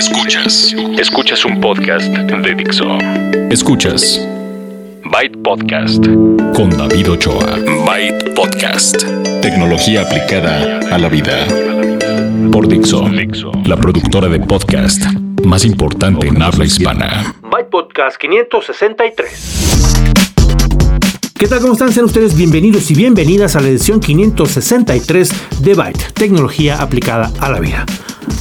Escuchas. Escuchas un podcast de Dixo. Escuchas. Byte Podcast. Con David Ochoa. Byte Podcast. Tecnología aplicada a la vida. Por Dixo. La productora de podcast más importante en habla hispana. Byte Podcast 563. ¿Qué tal? ¿Cómo están? Sean ustedes bienvenidos y bienvenidas a la edición 563 de Byte, tecnología aplicada a la vida.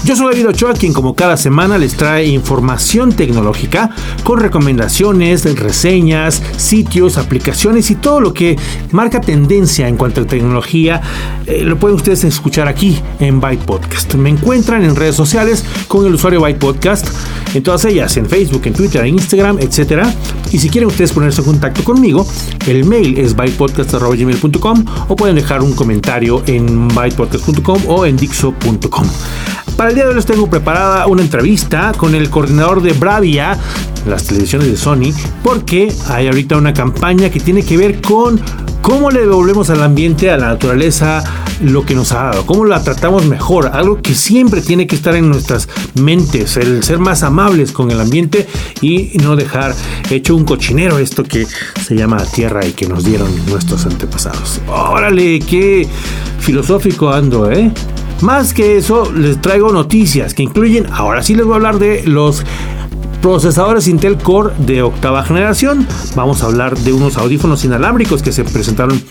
Yo soy David Ochoa, quien como cada semana les trae información tecnológica con recomendaciones, reseñas, sitios, aplicaciones y todo lo que marca tendencia en cuanto a tecnología. Eh, lo pueden ustedes escuchar aquí en Byte Podcast. Me encuentran en redes sociales con el usuario Byte Podcast, en todas ellas, en Facebook, en Twitter, en Instagram, etc. Y si quieren ustedes ponerse en contacto conmigo, el mail es bytepodcast.gmail.com o pueden dejar un comentario en bytepodcast.com o en dixo.com. Para el día de hoy les tengo preparada una entrevista con el coordinador de Bravia, las televisiones de Sony, porque hay ahorita una campaña que tiene que ver con cómo le devolvemos al ambiente, a la naturaleza, lo que nos ha dado, cómo la tratamos mejor, algo que siempre tiene que estar en nuestras mentes, el ser más amables con el ambiente y no dejar hecho un cochinero esto que se llama tierra y que nos dieron nuestros antepasados. Órale, qué filosófico ando, ¿eh? Más que eso, les traigo noticias que incluyen, ahora sí les voy a hablar de los procesadores Intel Core de octava generación. Vamos a hablar de unos audífonos inalámbricos que se presentaron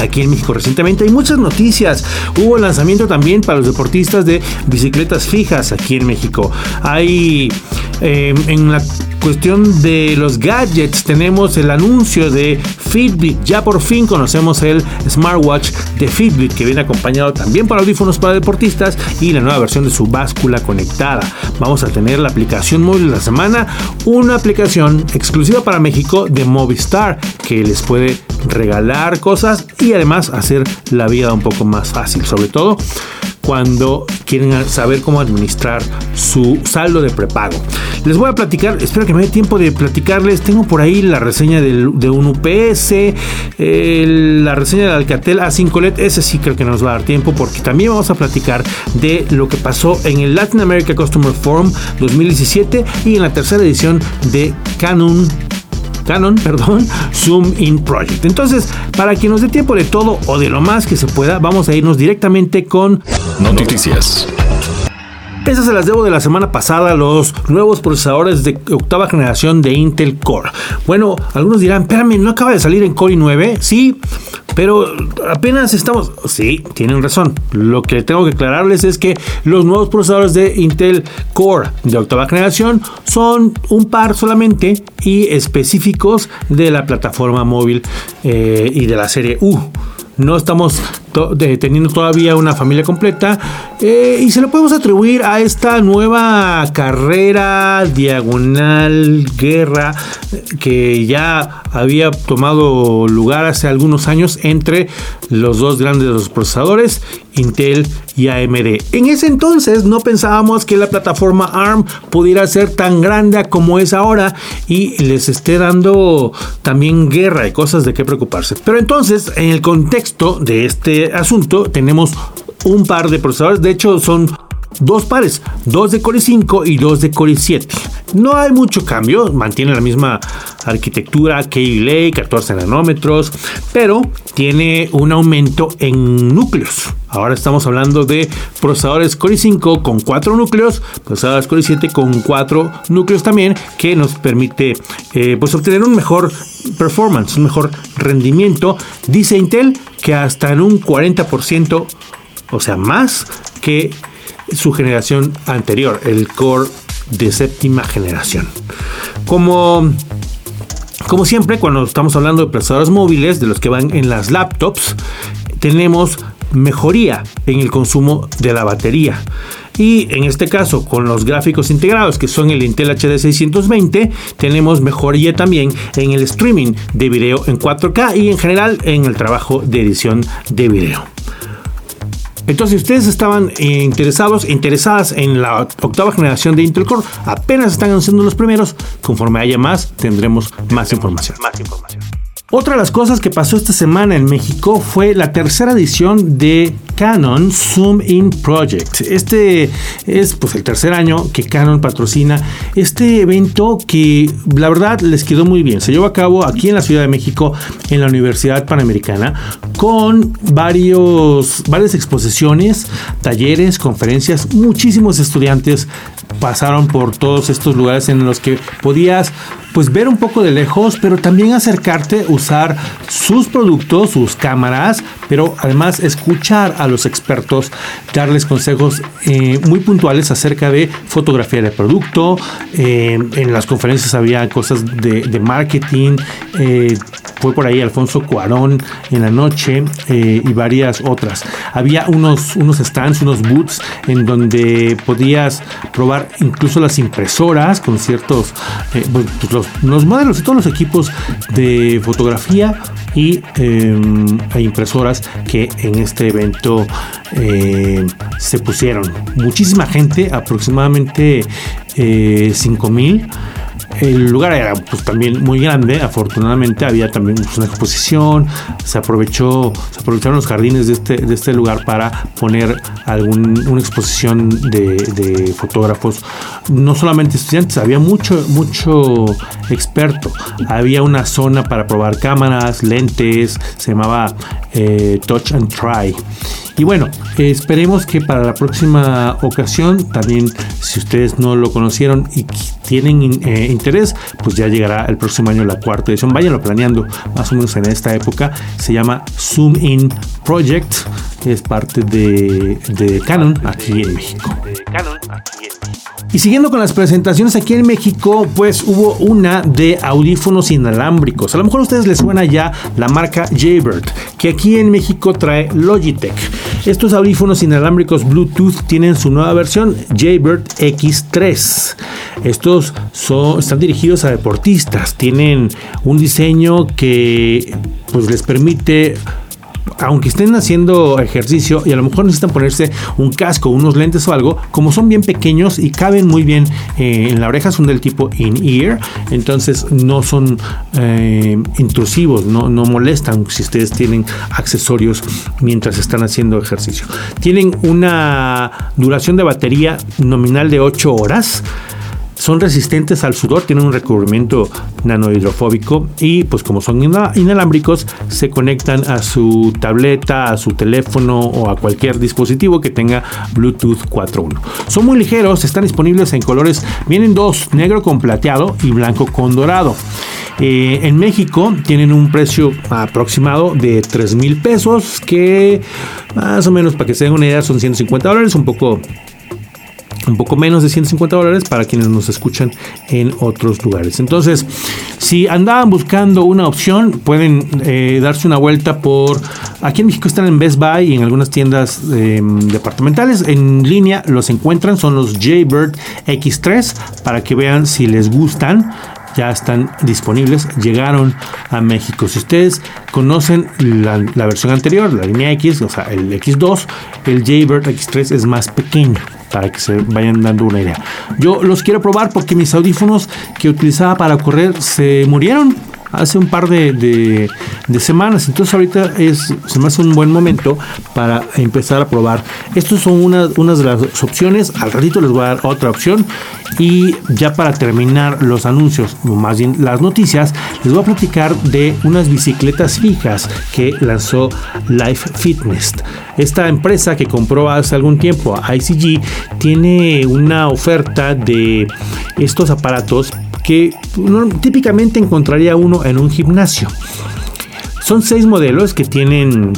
aquí en México recientemente. Hay muchas noticias. Hubo lanzamiento también para los deportistas de bicicletas fijas aquí en México. Hay eh, en la cuestión de los gadgets, tenemos el anuncio de Fitbit. Ya por fin conocemos el smartwatch de Fitbit que viene acompañado también por audífonos para deportistas y la nueva versión de su báscula conectada. Vamos a tener la aplicación móvil de la semana, una aplicación exclusiva para México de Movistar que les puede regalar cosas y además hacer la vida un poco más fácil, sobre todo cuando quieren saber cómo administrar su saldo de prepago. Les voy a platicar, espero que me dé tiempo de platicarles. Tengo por ahí la reseña de un UPS, la reseña del Alcatel A5 LED. Ese sí creo que nos va a dar tiempo porque también vamos a platicar de lo que pasó en el Latin America Customer Forum 2017 y en la tercera edición de Canon Canon, perdón, Zoom In Project. Entonces, para que nos dé tiempo de todo o de lo más que se pueda, vamos a irnos directamente con noticias. Esas se las debo de la semana pasada, los nuevos procesadores de octava generación de Intel Core. Bueno, algunos dirán, espérame, ¿no acaba de salir en Core i9? Sí, pero apenas estamos... Sí, tienen razón. Lo que tengo que aclararles es que los nuevos procesadores de Intel Core de octava generación son un par solamente y específicos de la plataforma móvil eh, y de la serie U no estamos teniendo todavía una familia completa eh, y se lo podemos atribuir a esta nueva carrera diagonal guerra que ya había tomado lugar hace algunos años entre los dos grandes procesadores Intel y AMD. En ese entonces no pensábamos que la plataforma ARM pudiera ser tan grande como es ahora y les esté dando también guerra y cosas de qué preocuparse. Pero entonces, en el contexto de este asunto, tenemos un par de procesadores, de hecho son dos pares, dos de Core 5 y dos de Core 7. No hay mucho cambio, mantiene la misma arquitectura Kaby Lake, 14 nanómetros, pero tiene un aumento en núcleos. Ahora estamos hablando de procesadores Core 5 con 4 núcleos, procesadores Core 7 con 4 núcleos también, que nos permite eh, pues obtener un mejor performance, un mejor rendimiento. Dice Intel que hasta en un 40%, o sea, más que su generación anterior, el Core de séptima generación. Como, como siempre, cuando estamos hablando de procesadores móviles, de los que van en las laptops, tenemos mejoría en el consumo de la batería. Y en este caso, con los gráficos integrados que son el Intel HD 620, tenemos mejoría también en el streaming de video en 4K y en general en el trabajo de edición de video. Entonces, si ustedes estaban interesados, interesadas en la octava generación de Intel Core, apenas están haciendo los primeros. Conforme haya más, tendremos más información. Más información. Otra de las cosas que pasó esta semana en México fue la tercera edición de Canon Zoom In Project. Este es pues el tercer año que Canon patrocina este evento que la verdad les quedó muy bien. Se llevó a cabo aquí en la Ciudad de México en la Universidad Panamericana con varios varias exposiciones, talleres, conferencias, muchísimos estudiantes pasaron por todos estos lugares en los que podías pues ver un poco de lejos, pero también acercarte, usar sus productos, sus cámaras, pero además escuchar a los expertos, darles consejos eh, muy puntuales acerca de fotografía de producto. Eh, en las conferencias había cosas de, marketing. Eh, fue por ahí Alfonso Cuarón en la noche y varias otras. Había unos, unos stands, unos booths en donde podías probar incluso las impresoras con ciertos, pues, los, modelos y todos los equipos de fotografía y em, impresoras que en este evento eh, se pusieron. Muchísima gente, aproximadamente eh, 5 mil el lugar era pues también muy grande, afortunadamente había también pues, una exposición, se aprovechó, se aprovecharon los jardines de este, de este lugar para poner algún, una exposición de, fotógrafos, no solamente estudiantes, había mucho, mucho experto, había una zona para probar cámaras, lentes, se llamaba eh, Touch and Try. Y bueno, esperemos que para la próxima ocasión, también si ustedes no lo conocieron y tienen eh, interés, pues ya llegará el próximo año la cuarta edición. Váyanlo planeando más o menos en esta época. Se llama Zoom In Project. Es parte de, de Canon aquí en México. Y siguiendo con las presentaciones aquí en México, pues hubo una de audífonos inalámbricos. A lo mejor a ustedes les suena ya la marca Jaybird, que aquí en México trae Logitech. Estos audífonos inalámbricos Bluetooth tienen su nueva versión, Jaybird X3. Estos son, están dirigidos a deportistas, tienen un diseño que pues les permite aunque estén haciendo ejercicio y a lo mejor necesitan ponerse un casco, unos lentes o algo, como son bien pequeños y caben muy bien eh, en la oreja, son del tipo in-ear, entonces no son eh, intrusivos, no, no molestan si ustedes tienen accesorios mientras están haciendo ejercicio. Tienen una duración de batería nominal de 8 horas. Son resistentes al sudor, tienen un recubrimiento nanohidrofóbico y pues como son inalámbricos se conectan a su tableta, a su teléfono o a cualquier dispositivo que tenga Bluetooth 4.1. Son muy ligeros, están disponibles en colores, vienen dos, negro con plateado y blanco con dorado. Eh, en México tienen un precio aproximado de 3 mil pesos, que más o menos para que se den una idea son 150 dólares, un poco un poco menos de 150 dólares para quienes nos escuchan en otros lugares. Entonces, si andaban buscando una opción, pueden eh, darse una vuelta por... Aquí en México están en Best Buy y en algunas tiendas em, departamentales. En línea los encuentran, son los Jaybird X3 para que vean si les gustan ya están disponibles, llegaron a México. Si ustedes conocen la, la, versión anterior, la línea X, o sea, el X2, el Jaybird X3 es más pequeño para que se vayan dando una idea. Yo los quiero probar porque mis audífonos que utilizaba para correr se murieron hace un par de, semanas. Entonces ahorita es, se me hace un buen momento para empezar a probar. Estas son unas una de las opciones. Al ratito les voy a dar otra opción. Y ya para terminar los anuncios, o más bien las noticias, les voy a platicar de unas bicicletas fijas que lanzó Life Fitness. Esta empresa que compró hace algún tiempo a ICG tiene una oferta de estos aparatos que típicamente encontraría uno en un gimnasio. Son seis modelos que tienen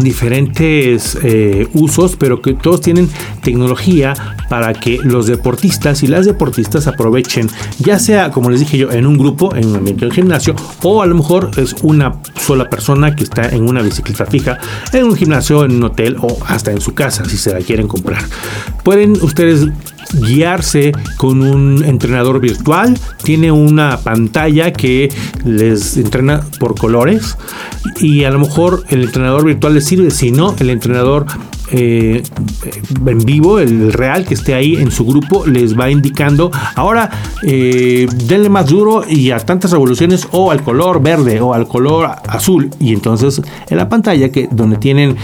diferentes eh, usos, pero que todos tienen tecnología para que los deportistas y las deportistas aprovechen, ya sea, como les dije yo, en un grupo, en un ambiente de gimnasio, o a lo mejor es una sola persona que está en una bicicleta fija, en un gimnasio, en un hotel o hasta en su casa, si se la quieren comprar. Pueden ustedes guiarse con un entrenador virtual. Tiene una pantalla que les entrena por colores y a lo mejor el entrenador virtual les sirve. Si no, el entrenador eh, en vivo, el real que esté ahí en su grupo, les va indicando, ahora eh, denle más duro y a tantas revoluciones o al color verde o al color azul. Y entonces en la pantalla que donde tienen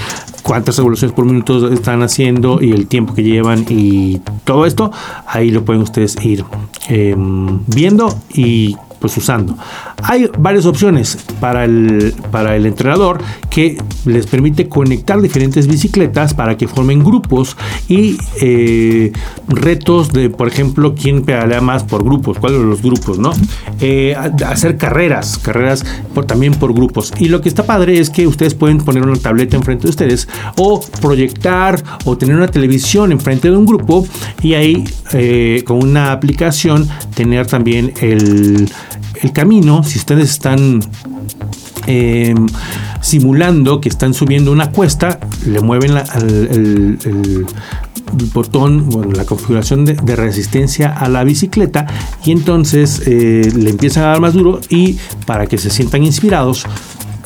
cuántas revoluciones por minuto están haciendo y el tiempo que llevan y todo esto, ahí lo pueden ustedes ir em, viendo y pues usando. Hay varias opciones para el, para el entrenador que les permite conectar diferentes bicicletas para que formen grupos y eh, retos de, por ejemplo, quién pedalea más por grupos, cuáles son los grupos, ¿no? Eh, hacer carreras, carreras por, también por grupos. Y lo que está padre es que ustedes pueden poner una tableta enfrente de ustedes o proyectar o tener una televisión enfrente de un grupo y ahí eh, con una aplicación tener también el el camino, si ustedes están em, simulando que están subiendo una cuesta, le mueven el, botón, bueno, la configuración de, resistencia a la bicicleta y entonces eh, le empiezan a dar más duro y para que se sientan inspirados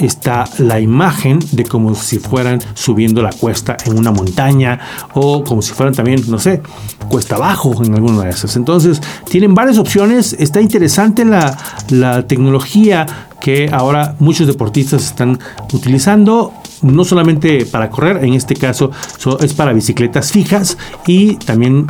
está la imagen de como si fueran subiendo la cuesta en una montaña o como si fueran también, no sé, cuesta abajo en alguna de esas. Entonces, tienen varias opciones. Está interesante la, la tecnología que ahora muchos deportistas están utilizando no solamente para correr, en este caso es para bicicletas fijas y también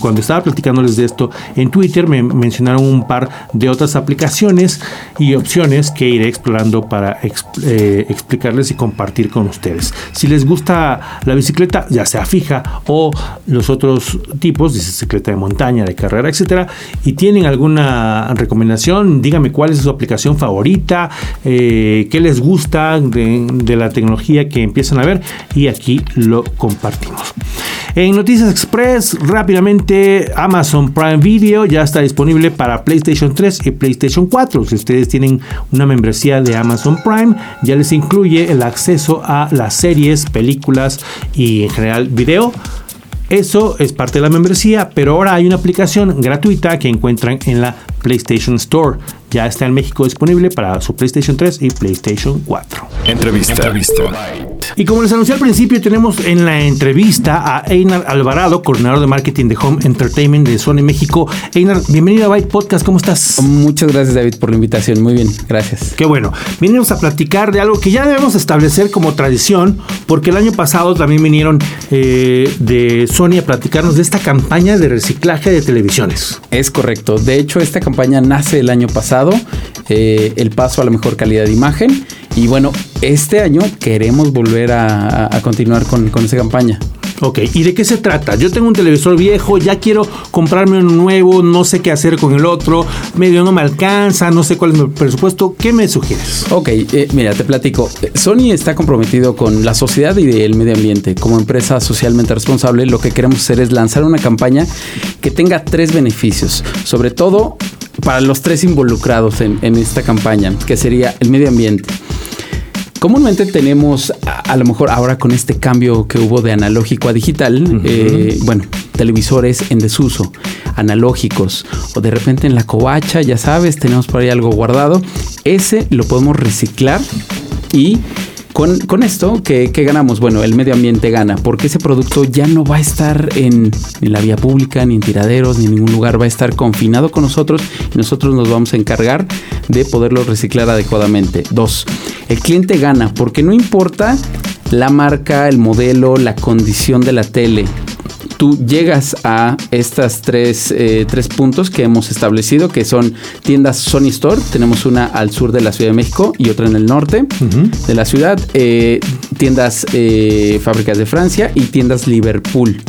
cuando estaba platicándoles de esto en Twitter me mencionaron un par de otras aplicaciones y opciones que iré explorando para eh, explicarles y compartir con ustedes. Si les gusta la bicicleta, ya sea fija o los otros tipos, de bicicleta de montaña, de carrera, etcétera, y tienen alguna recomendación, díganme cuál es su aplicación favorita, eh, qué les gusta de la tecnología que empiezan a ver y aquí lo compartimos. En Noticias Express, rápidamente, Amazon Prime Video ya está disponible para PlayStation 3 y PlayStation 4. Si ustedes tienen una membresía de Amazon Prime, ya les incluye el acceso a las series, películas y en general video. Eso es parte de la membresía, pero ahora hay una aplicación gratuita que encuentran en la PlayStation Store ya está en México disponible para su PlayStation 3 y PlayStation 4. Entrevista. Y como les anuncié al principio, tenemos en la entrevista a Einar Alvarado, coordinador de marketing de Home Entertainment de Sony México. Einar, bienvenido a Byte Podcast, ¿cómo estás? Muchas gracias David por la invitación, muy bien, gracias. Qué bueno. Vinimos a platicar de algo que ya debemos establecer como tradición, porque el año pasado también vinieron eh, de Sony a platicarnos de esta campaña de reciclaje de televisiones. Es correcto, de hecho esta campaña nace el año pasado eh, el paso a la mejor calidad de imagen. Y bueno, este año queremos volver a, continuar con, esa campaña. Ok, ¿y de qué se trata? Yo tengo un televisor viejo, ya quiero comprarme un nuevo, no sé qué hacer con el otro, medio no me alcanza, no sé cuál es mi presupuesto. ¿Qué me sugieres? Ok, eh, mira, te platico. Sony está comprometido con la sociedad y el medio ambiente. Como empresa socialmente responsable, lo que queremos hacer es lanzar una campaña que tenga tres beneficios. Sobre todo, para los tres involucrados en, esta campaña, que sería el medio ambiente. Comúnmente tenemos, a, lo mejor ahora con este cambio que hubo de analógico a digital, eh, bueno, televisores en desuso, analógicos, o de repente en la covacha, ya sabes, tenemos por ahí algo guardado. Ese lo podemos reciclar y con, esto, ¿qué, ganamos? Bueno, el medio ambiente gana, porque ese producto ya no va a estar en, en, la vía pública, ni en tiraderos, ni en ningún lugar, va a estar confinado con nosotros y nosotros nos vamos a encargar de poderlo reciclar adecuadamente. Dos, el cliente gana, porque no importa la marca, el modelo, la condición de la tele, tú llegas a estas tres, eh, tres puntos que hemos establecido, que son tiendas Sony Store, tenemos una al sur de la Ciudad de México y otra en el norte de la ciudad, eh, tiendas eh, Fábricas de Francia y tiendas Liverpool.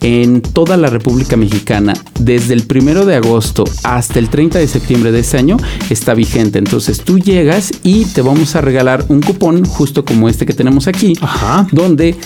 En toda la República Mexicana desde el primero de agosto hasta el 30 de septiembre de este año está vigente. Entonces tú llegas y te vamos a regalar un cupón justo como este que tenemos aquí, donde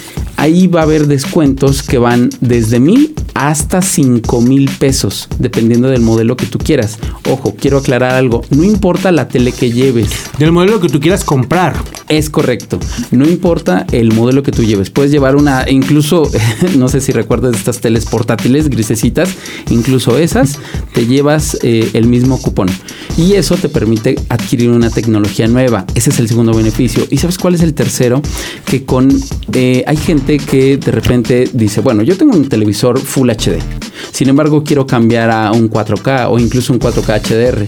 ahí va a haber descuentos que van desde mil hasta cinco mil pesos, dependiendo del modelo que tú quieras. Ojo, quiero aclarar algo, no importa la tele que lleves. Del modelo que tú quieras comprar. Es correcto, no importa el modelo que tú lleves. Puedes llevar una, incluso, no sé si recuerdas estas teles portátiles grisecitas, incluso esas te llevas eh, el mismo cupón. Y eso te permite adquirir una tecnología nueva. Ese es el segundo beneficio. ¿Y sabes cuál es el tercero? Que con eh, hay gente que de repente dice, bueno, yo tengo un televisor Full HD. Sin embargo, quiero cambiar a un 4K o incluso un 4K HDR.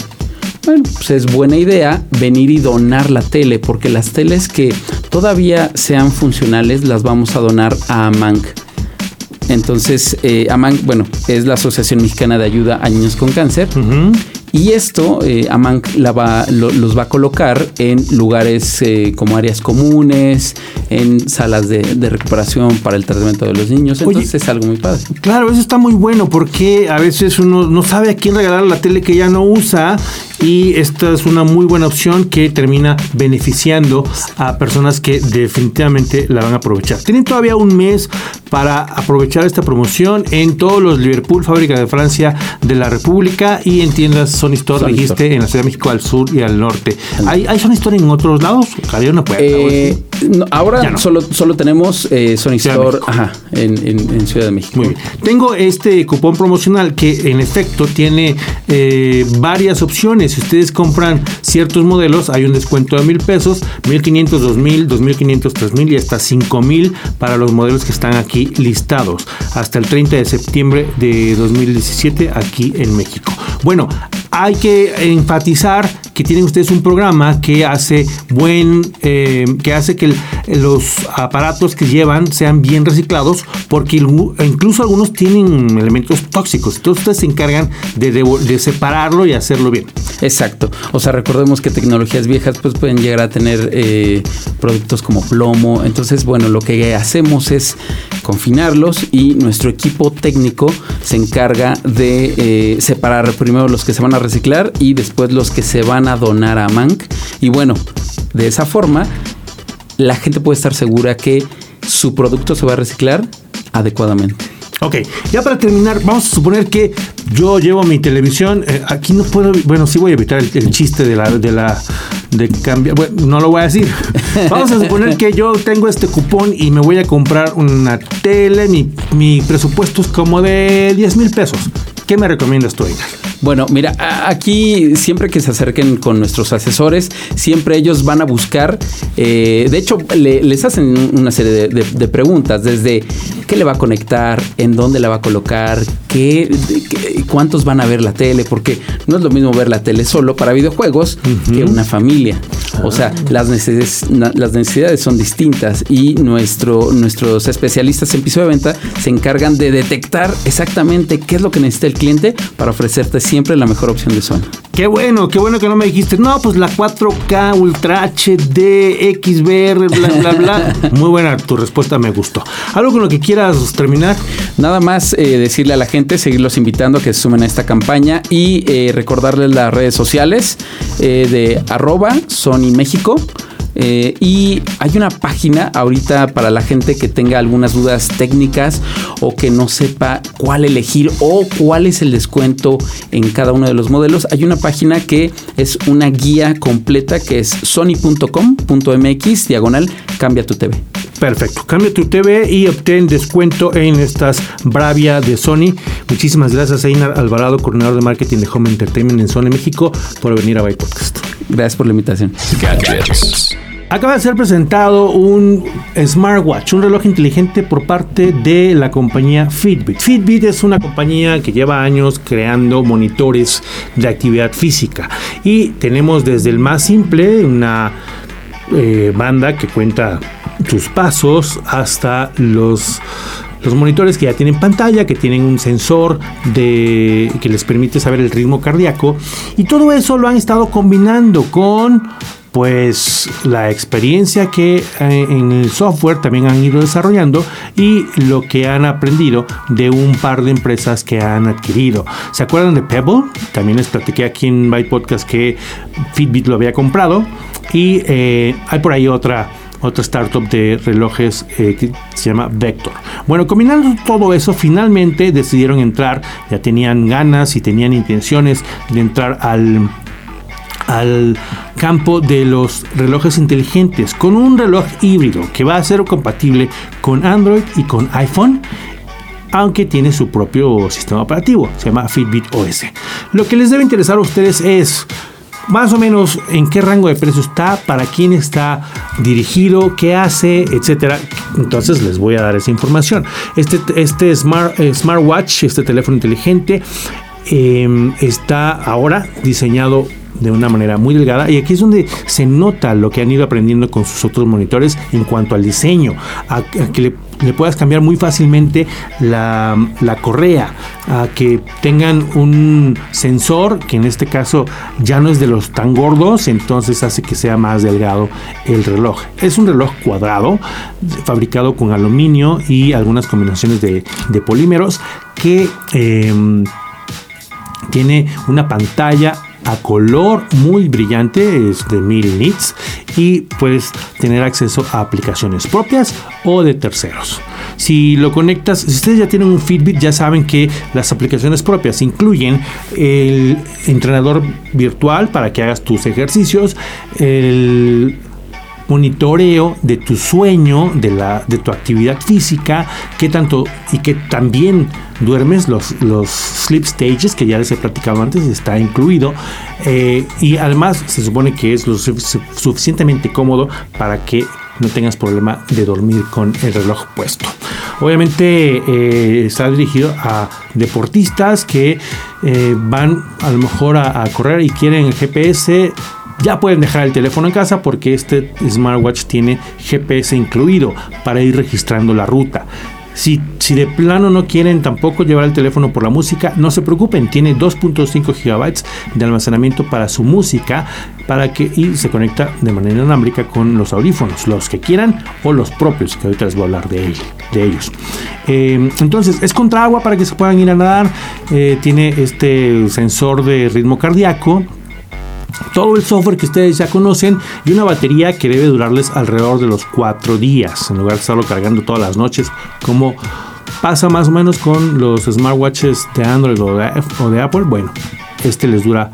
Bueno, pues es buena idea venir y donar la tele, porque las teles que todavía sean funcionales las vamos a donar a Mank. Entonces, eh, AMANC, bueno, es la Asociación Mexicana de Ayuda a Niños con Cáncer. Y esto, eh, AMANC la va, los va a colocar en lugares eh, como áreas comunes, en salas de, recuperación para el tratamiento de los niños. Entonces es algo muy padre. Claro, eso está muy bueno porque a veces uno no sabe a quién regalar la tele que ya no usa y esta es una muy buena opción que termina beneficiando a personas que definitivamente la van a aprovechar. Tienen todavía un mes para aprovechar esta promoción en todos los Liverpool, fábrica de Francia de la República y en tiendas Sony Store, dijiste, en la Ciudad de México al sur y al norte. ¿Hay, ¿Hay Sony Store en otros lados? no puede. Eh, ahora solo, solo tenemos eh, Sony Store en, Ciudad de México. Muy bien. Tengo este cupón promocional que en efecto tiene eh, varias opciones. Si ustedes compran ciertos modelos, hay un descuento de mil pesos, mil quinientos, dos mil, dos mil quinientos, tres mil y hasta cinco mil para los modelos que están aquí listados. Hasta el 30 de septiembre de 2017 aquí en México. Bueno, hay que enfatizar que tienen ustedes un programa que hace buen, eh, que hace que los aparatos que llevan sean bien reciclados, porque incluso algunos tienen elementos tóxicos. Entonces ustedes se encargan de, separarlo y hacerlo bien. Exacto. O sea, recordemos que tecnologías viejas pues pueden llegar a tener eh, productos como plomo. Entonces, bueno, lo que hacemos es confinarlos y nuestro equipo técnico se encarga de eh, separar primero los que se van a reciclar y después los que se van a donar a Mank. Y bueno, de esa forma, la gente puede estar segura que su producto se va a reciclar adecuadamente. Ok, ya para terminar, vamos a suponer que yo llevo mi televisión. Eh, aquí no puedo, bueno, sí voy a evitar el, chiste de la, de la, de cambiar. Bueno, no lo voy a decir. Vamos a suponer que yo tengo este cupón y me voy a comprar una tele. Mi, mi presupuesto es como de 10 mil pesos. ¿Qué me recomiendas tú, Edgar? Bueno, mira, aquí siempre que se acerquen con nuestros asesores, siempre ellos van a buscar, eh, de hecho, les hacen una serie de, preguntas, desde qué le va a conectar, en dónde la va a colocar, qué, cuántos van a ver la tele, porque no es lo mismo ver la tele solo para videojuegos que una familia. O sea, ah. las necesidades, las necesidades son distintas y nuestro, nuestros especialistas en piso de venta se encargan de detectar exactamente qué es lo que necesita el cliente para ofrecerte siempre la mejor opción de Sony. Qué bueno, qué bueno que no me dijiste, no, pues la 4K Ultra HD, XBR, bla, bla, bla. Muy buena tu respuesta, me gustó. ¿Algo con lo que quieras terminar? Nada más eh, decirle a la gente, seguirlos invitando a que se sumen a esta campaña y eh, recordarles las redes sociales eh, de arroba Sony México. Eh, y hay una página ahorita para la gente que tenga algunas dudas técnicas o que no sepa cuál elegir o cuál es el descuento en cada uno de los modelos. Hay una página que es una guía completa que es sony.com.mx diagonal cambia tu TV. Perfecto, cambia tu TV y obtén descuento en estas Bravia de Sony. Muchísimas gracias Einar Alvarado, coordinador de marketing de Home Entertainment en Sony México, por venir a Byte Podcast. Gracias por la invitación. Acaba de ser presentado un smartwatch, un reloj inteligente por parte de la compañía Fitbit. Fitbit es una compañía que lleva años creando monitores de actividad física y tenemos desde el más simple, una eh, banda que cuenta sus pasos, hasta los los monitores que ya tienen pantalla, que tienen un sensor de, que les permite saber el ritmo cardíaco. Y todo eso lo han estado combinando con pues la experiencia que eh, en el software también han ido desarrollando y lo que han aprendido de un par de empresas que han adquirido. ¿Se acuerdan de Pebble? También les platiqué aquí en Byte Podcast que Fitbit lo había comprado y eh, hay por ahí otra otra startup de relojes eh, que se llama Vector. Bueno, combinando todo eso, finalmente decidieron entrar, ya tenían ganas y tenían intenciones de entrar al al campo de los relojes inteligentes con un reloj híbrido que va a ser compatible con Android y con iPhone aunque tiene su propio sistema operativo, se llama Fitbit OS. Lo que les debe interesar a ustedes es más o menos en qué rango de precio está, para quién está dirigido, qué hace, etcétera. Entonces les voy a dar esa información. Este, este smart, eh, smartwatch, este teléfono inteligente, em, está ahora diseñado de una manera muy delgada. Y aquí es donde se nota lo que han ido aprendiendo con sus otros monitores en cuanto al diseño, le, puedas cambiar muy fácilmente la, correa, a que tengan un sensor que en este caso ya no es de los tan gordos, entonces hace que sea más delgado el reloj. Es un reloj cuadrado fabricado con aluminio y algunas combinaciones de, polímeros que em, tiene una pantalla a color muy brillante, es de 1000 nits y puedes tener acceso a aplicaciones propias o de terceros. Si lo conectas, si ustedes ya tienen un Fitbit, ya saben que las aplicaciones propias incluyen el entrenador virtual para que hagas tus ejercicios, monitoreo de tu sueño, de, la, de tu actividad física, que tanto y que también duermes, los, los sleep stages que ya les he platicado antes, está incluido. Eh, y además se supone que es lo suficientemente cómodo para que no tengas problema de dormir con el reloj puesto. Obviamente eh, está dirigido a deportistas que eh, van a lo mejor a correr y quieren el GPS ya pueden dejar el teléfono en casa porque este smartwatch tiene GPS incluido para ir registrando la ruta. Si, si, de plano no quieren tampoco llevar el teléfono por la música, no se preocupen, tiene 2.5 GB de almacenamiento para su música para que y se conecta de manera inalámbrica con los audífonos, los que quieran o los propios, que ahorita les voy a hablar de, de ellos. Eh, entonces, es contra agua para que se puedan ir a nadar, eh, tiene este sensor de ritmo cardíaco todo el software que ustedes ya conocen y una batería que debe durarles alrededor de los 4 días, en lugar de estarlo cargando todas las noches, como pasa más o menos con los smartwatches de Android o de, Apple. Bueno, este les dura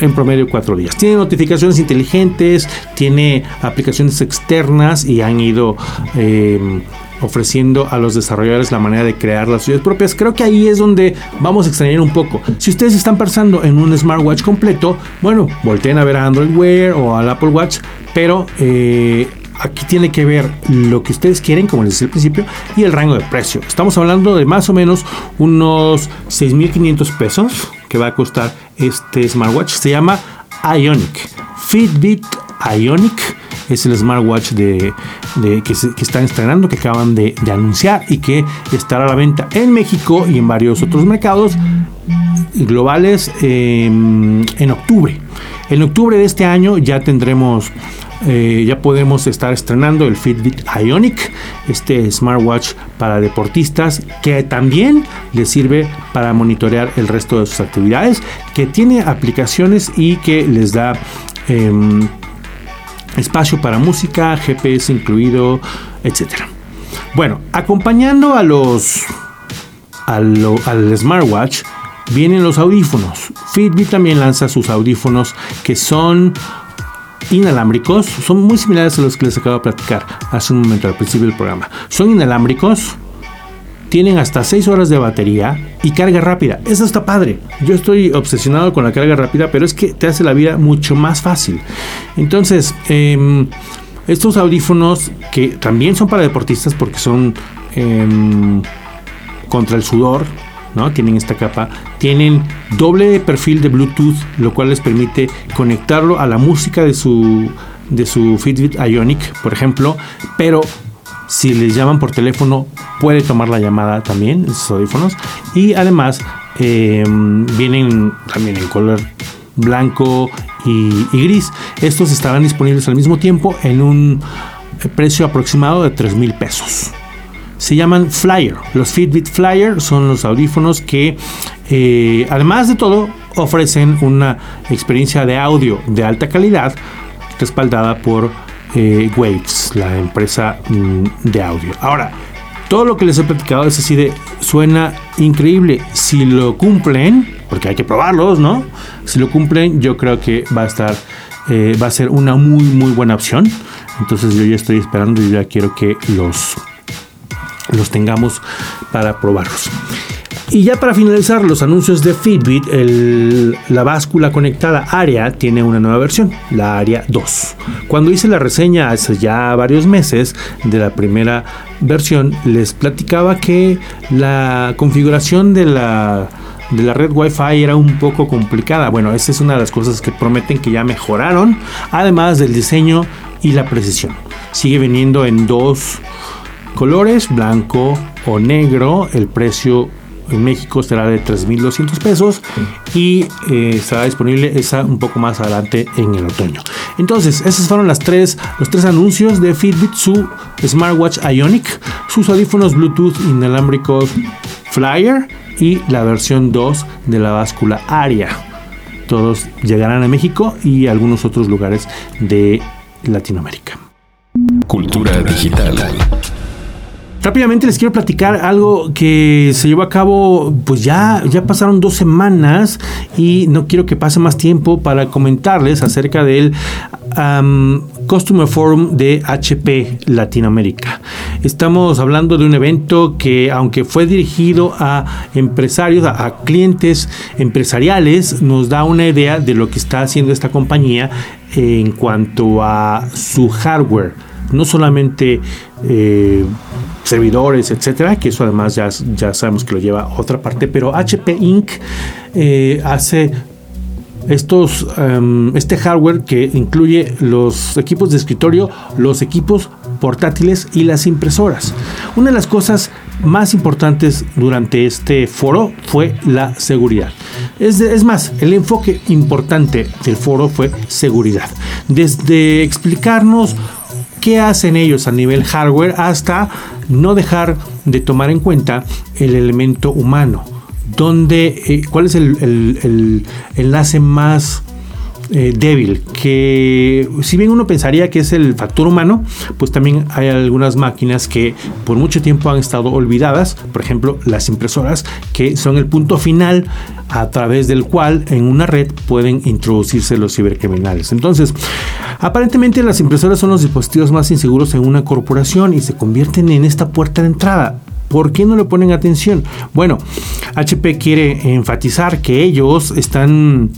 en promedio 4 días. Tiene notificaciones inteligentes, tiene aplicaciones externas y han ido eh, ofreciendo a los desarrolladores la manera de crear las suyas propias. Creo que ahí es donde vamos a extrañar un poco. Si ustedes están pensando en un smartwatch completo, bueno, volteen a ver a Android Wear o al Apple Watch, pero eh, aquí tiene que ver lo que ustedes quieren, como les decía al principio, y el rango de precio. Estamos hablando de más o menos unos 6.500 pesos que va a costar este smartwatch. Se llama Ionic. Fitbit Ionic es el smartwatch de, que, están estrenando, que acaban de, anunciar y que estará a la venta en México y en varios otros mercados globales em, en octubre. En octubre de este año ya tendremos eh, ya podemos estar estrenando el Fitbit Ionic, este smartwatch para deportistas que también les sirve para monitorear el resto de sus actividades, que tiene aplicaciones y que les da em, espacio para música, GPS incluido, etc. Bueno, acompañando a los al smartwatch vienen los audífonos. Fitbit también lanza sus audífonos que son inalámbricos, son muy similares a los que les acabo de platicar hace un momento al principio del programa. Son inalámbricos, tienen hasta 6 horas de batería y carga rápida. Eso está padre. Yo estoy obsesionado con la carga rápida, pero es que te hace la vida mucho más fácil. Entonces, em, estos audífonos que también son para deportistas porque son em, contra el sudor, ¿no? Tienen esta capa, tienen doble perfil de Bluetooth, lo cual les permite conectarlo a la música de su de su Fitbit Ionic, por ejemplo, pero si les llaman por teléfono, puede tomar la llamada también, esos audífonos. Y además, eh, vienen también en color blanco y, gris. Estos estarán disponibles al mismo tiempo en un precio aproximado de 3 mil pesos. Se llaman Flyer. Los Fitbit Flyer son los audífonos que, eh, además de todo, ofrecen una experiencia de audio de alta calidad respaldada por eh, Waves, la empresa mm, de audio. Ahora, todo lo que les he platicado es así de suena increíble. Si lo cumplen, porque hay que probarlos, ¿no? Si lo cumplen, yo creo que va a estar, eh, va a ser una muy, muy buena opción. Entonces yo ya estoy esperando y ya quiero que los, los tengamos para probarlos. Y ya para finalizar los anuncios de Fitbit, la báscula conectada ARIA tiene una nueva versión, la ARIA 2. Cuando hice la reseña hace ya varios meses de la primera versión, les platicaba que la configuración de la de la red Wi-Fi era un poco complicada. Bueno, esa es una de las cosas que prometen que ya mejoraron, además del diseño y la precisión. Sigue viniendo en dos colores, blanco o negro. El precio en México será de 3.200 pesos y eh, estará disponible esa un poco más adelante en el otoño. Entonces, esos fueron las tres, los tres anuncios de Fitbit, su smartwatch Ionic, sus audífonos Bluetooth inalámbricos Flyer y la versión 2 de la báscula Aria. Todos llegarán a México y algunos otros lugares de Latinoamérica. Cultura digital. Rápidamente les quiero platicar algo que se llevó a cabo, pues ya, ya pasaron dos semanas y no quiero que pase más tiempo para comentarles acerca del Customer Forum de HP Latinoamérica. Estamos hablando de un evento que, aunque fue dirigido a empresarios, a clientes empresariales, nos da una idea de lo que está haciendo esta compañía en cuanto a su hardware. No solamente eh, servidores, etcétera, que eso además ya, ya sabemos que lo lleva otra parte, pero HP Inc. Eh, hace estos, em, este hardware que incluye los equipos de escritorio, los equipos portátiles y las impresoras. Una de las cosas más importantes durante este foro fue la seguridad. Es, es, más, el enfoque importante del foro fue seguridad. Desde explicarnos qué hacen ellos a nivel hardware hasta no dejar de tomar en cuenta el elemento humano. Donde, eh, ¿Cuál es el enlace más eh, débil, que si bien uno pensaría que es el factor humano, pues también hay algunas máquinas que por mucho tiempo han estado olvidadas, por ejemplo las impresoras, que son el punto final a través del cual en una red pueden introducirse los cibercriminales. Entonces, aparentemente las impresoras son los dispositivos más inseguros en una corporación y se convierten en esta puerta de entrada. ¿Por qué no le ponen atención? Bueno, HP quiere enfatizar que ellos están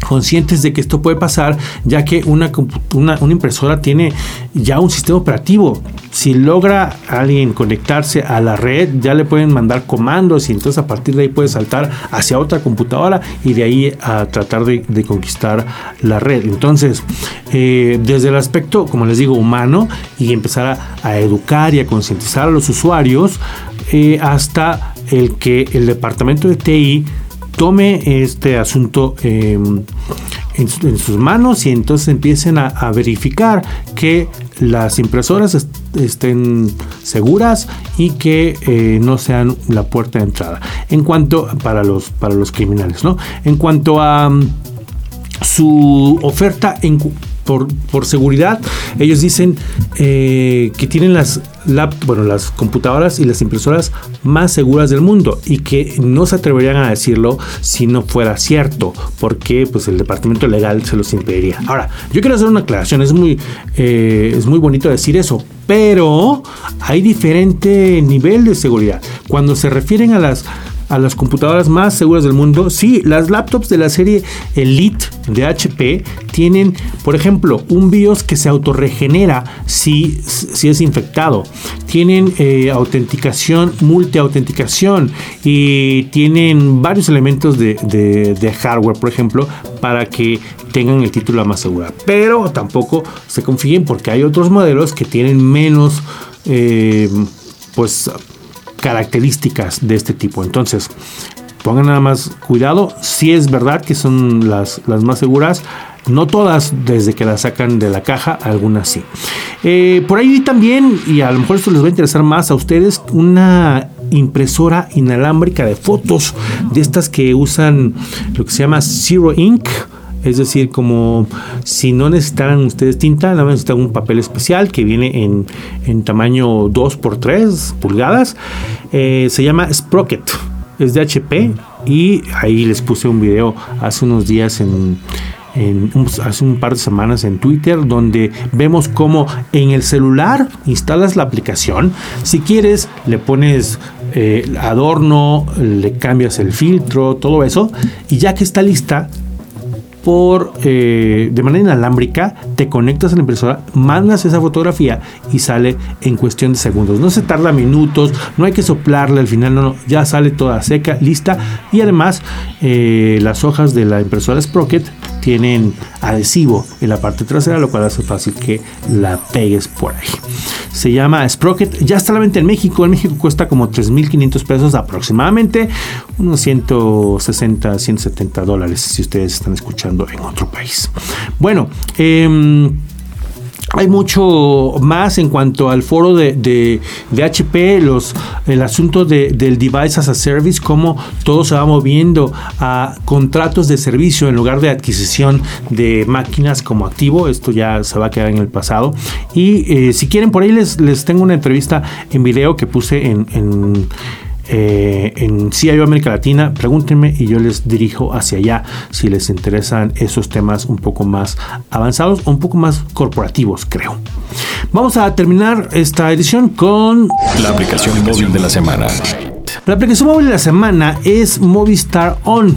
conscientes de que esto puede pasar, ya que una, una, impresora tiene ya un sistema operativo. Si logra alguien conectarse a la red, ya le pueden mandar comandos y entonces a partir de ahí puede saltar hacia otra computadora y de ahí a tratar de, conquistar la red. Entonces, eh, desde el aspecto, como les digo, humano y empezar a, educar y a concientizar a los usuarios, eh, hasta el que el departamento de TI tome este asunto em, en, sus manos y entonces empiecen a, verificar que las impresoras estén seguras y que eh, no sean la puerta de entrada. En cuanto para los para los criminales, ¿no? En cuanto a mm, su oferta en por, seguridad, ellos dicen eh, que tienen las, bueno, las computadoras y las impresoras más seguras del mundo y que no se atreverían a decirlo si no fuera cierto, porque pues el departamento legal se los impediría. Ahora, yo quiero hacer una aclaración, es muy, eh, es muy bonito decir eso, pero hay diferente nivel de seguridad. Cuando se refieren a las a las computadoras más seguras del mundo. Sí, las laptops de la serie Elite de HP tienen, por ejemplo, un BIOS que se autorregenera si, si es infectado. Tienen eh, autenticación, multiautenticación y tienen varios elementos de, hardware, por ejemplo, para que tengan el título más segura. Pero tampoco se confíen porque hay otros modelos que tienen menos, eh, pues características de este tipo. Entonces, pongan nada más cuidado. Si es verdad que son las, las más seguras, no todas desde que las sacan de la caja, algunas sí. Eh, por ahí también, y a lo mejor esto les va a interesar más a ustedes, una impresora inalámbrica de fotos, de estas que usan lo que se llama Zero Ink es decir, como si no necesitaran ustedes tinta, nada más necesitan un papel especial que viene en, en tamaño 2 x 3 pulgadas. Eh, se llama Sprocket. Es de HP y ahí les puse un video hace unos días en, hace un par de semanas en Twitter donde vemos cómo en el celular instalas la aplicación. Si quieres, le pones eh, adorno, le cambias el filtro, todo eso, y ya que está lista, por eh, de manera inalámbrica, te conectas a la impresora, mandas esa fotografía y sale en cuestión de segundos. No se tarda minutos, no hay que soplarle al final, no, no ya sale toda seca, lista. Y además, eh, las hojas de la impresora Sprocket tienen adhesivo en la parte trasera, lo cual hace fácil que la pegues por ahí. Se llama Sprocket, ya está la venta en México. En México cuesta como 3.500 pesos aproximadamente, unos 160, 170 dólares si ustedes están escuchando en otro país. Bueno, eh, hay mucho más en cuanto al foro de, de, HP, los, el asunto del device as a service, cómo todo se va moviendo a contratos de servicio en lugar de adquisición de máquinas como activo. Esto ya se va a quedar en el pasado. Y eh, si quieren, por ahí les, les tengo una entrevista en video que puse en eh, en CIO América Latina, pregúntenme y yo les dirijo hacia allá si les interesan esos temas un poco más avanzados o un poco más corporativos, creo. Vamos a terminar esta edición con la aplicación móvil de la semana. La aplicación móvil de la semana es Movistar On.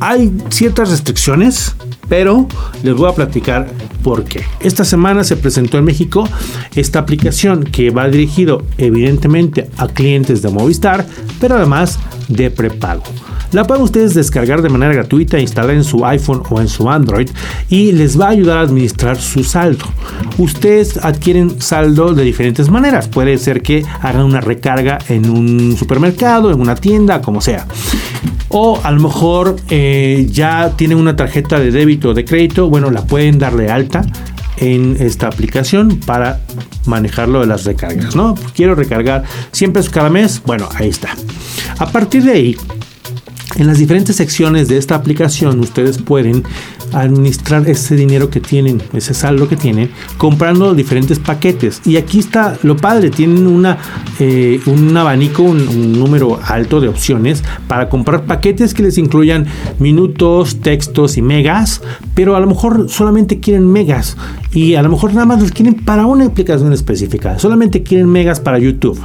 Hay ciertas restricciones, pero les voy a platicar por qué. Esta semana se presentó en México esta aplicación que va dirigido evidentemente a clientes de Movistar, pero además de prepago. La pueden ustedes descargar de manera gratuita, instalar en su iPhone o en su Android y les va a ayudar a administrar su saldo. Ustedes adquieren saldo de diferentes maneras. Puede ser que hagan una recarga en un supermercado, en una tienda, como sea. O a lo mejor eh, ya tienen una tarjeta de débito o de crédito. Bueno, la pueden darle alta en esta aplicación para manejarlo de las recargas, ¿no? Quiero recargar 100 pesos cada mes, bueno, ahí está. A partir de ahí, en las diferentes secciones de esta aplicación ustedes pueden administrar ese dinero que tienen, ese saldo que tienen, comprando diferentes paquetes. Y aquí está lo padre, tienen una, eh, un abanico, un, número alto de opciones para comprar paquetes que les incluyan minutos, textos y megas, pero a lo mejor solamente quieren megas y a lo mejor nada más los quieren para una aplicación específica, solamente quieren megas para YouTube.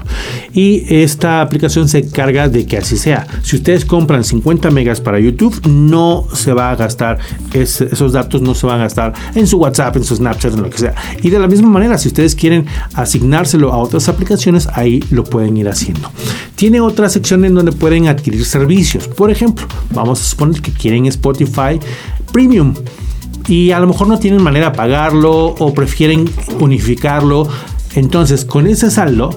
Y esta aplicación se encarga de que así sea. Si ustedes compran 50 megas para YouTube, no se va a gastar ese esos datos no se van a gastar en su WhatsApp, en su Snapchat, en lo que sea. Y de la misma manera, si ustedes quieren asignárselo a otras aplicaciones, ahí lo pueden ir haciendo. Tiene otra sección en donde pueden adquirir servicios. Por ejemplo, vamos a suponer que quieren Spotify Premium y a lo mejor no tienen manera de pagarlo o prefieren unificarlo. Entonces, con ese saldo,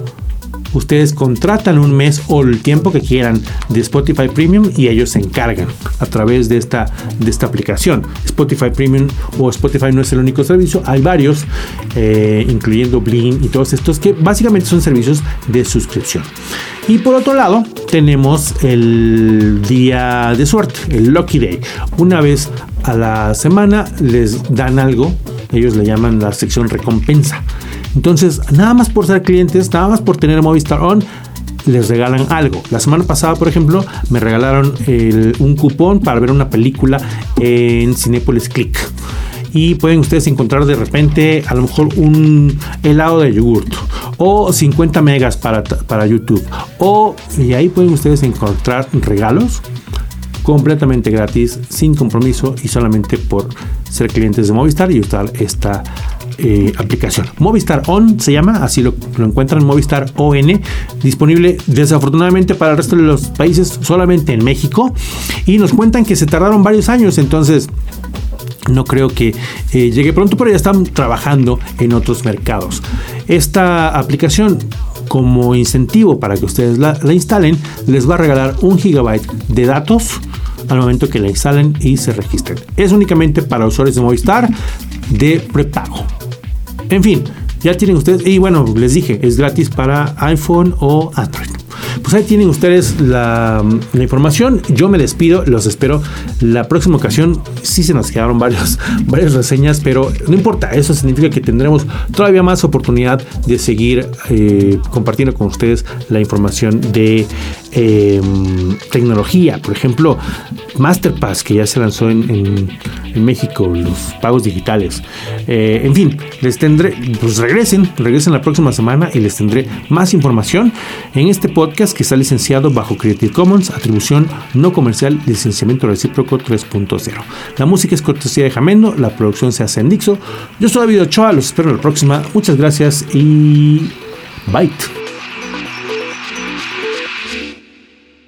ustedes contratan un mes o el tiempo que quieran de Spotify Premium y ellos se encargan a través de esta, de esta aplicación. Spotify Premium o Spotify no es el único servicio, hay varios, eh, incluyendo Bling y todos estos que básicamente son servicios de suscripción. Y por otro lado, tenemos el día de suerte, el Lucky Day. Una vez a la semana les dan algo, ellos le llaman la sección recompensa. Entonces, nada más por ser clientes, nada más por tener Movistar On, les regalan algo. La semana pasada, por ejemplo, me regalaron un cupón para ver una película en Cinepolis Click. Y pueden ustedes encontrar de repente a lo mejor un helado de yogurt o 50 megas para, para YouTube. O y ahí pueden ustedes encontrar regalos completamente gratis, sin compromiso y solamente por ser clientes de Movistar y usar esta eh, aplicación. Movistar On se llama, así lo, lo, encuentran Movistar ON, disponible desafortunadamente para el resto de los países, solamente en México. Y nos cuentan que se tardaron varios años, entonces no creo que eh, llegue pronto, pero ya están trabajando en otros mercados. Esta aplicación como incentivo para que ustedes la, la, instalen, les va a regalar un gigabyte de datos al momento que la instalen y se registren. Es únicamente para usuarios de Movistar de prepago. En fin, ya tienen ustedes, y bueno, les dije, es gratis para iPhone o Android. Pues ahí tienen ustedes la, información. Yo me despido, los espero la próxima ocasión. Sí se nos quedaron varios, varias reseñas, pero no importa, eso significa que tendremos todavía más oportunidad de seguir eh, compartiendo con ustedes la información de em, tecnología, por ejemplo, Masterpass, que ya se lanzó en, México, los pagos digitales. Eh, en fin, les tendré, pues regresen, regresen la próxima semana y les tendré más información en este podcast que está licenciado bajo Creative Commons, atribución no comercial, licenciamiento recíproco 3.0. La música es cortesía de Jamendo, la producción se hace en Dixo. Yo soy David Ochoa, los espero en la próxima. Muchas gracias y bye.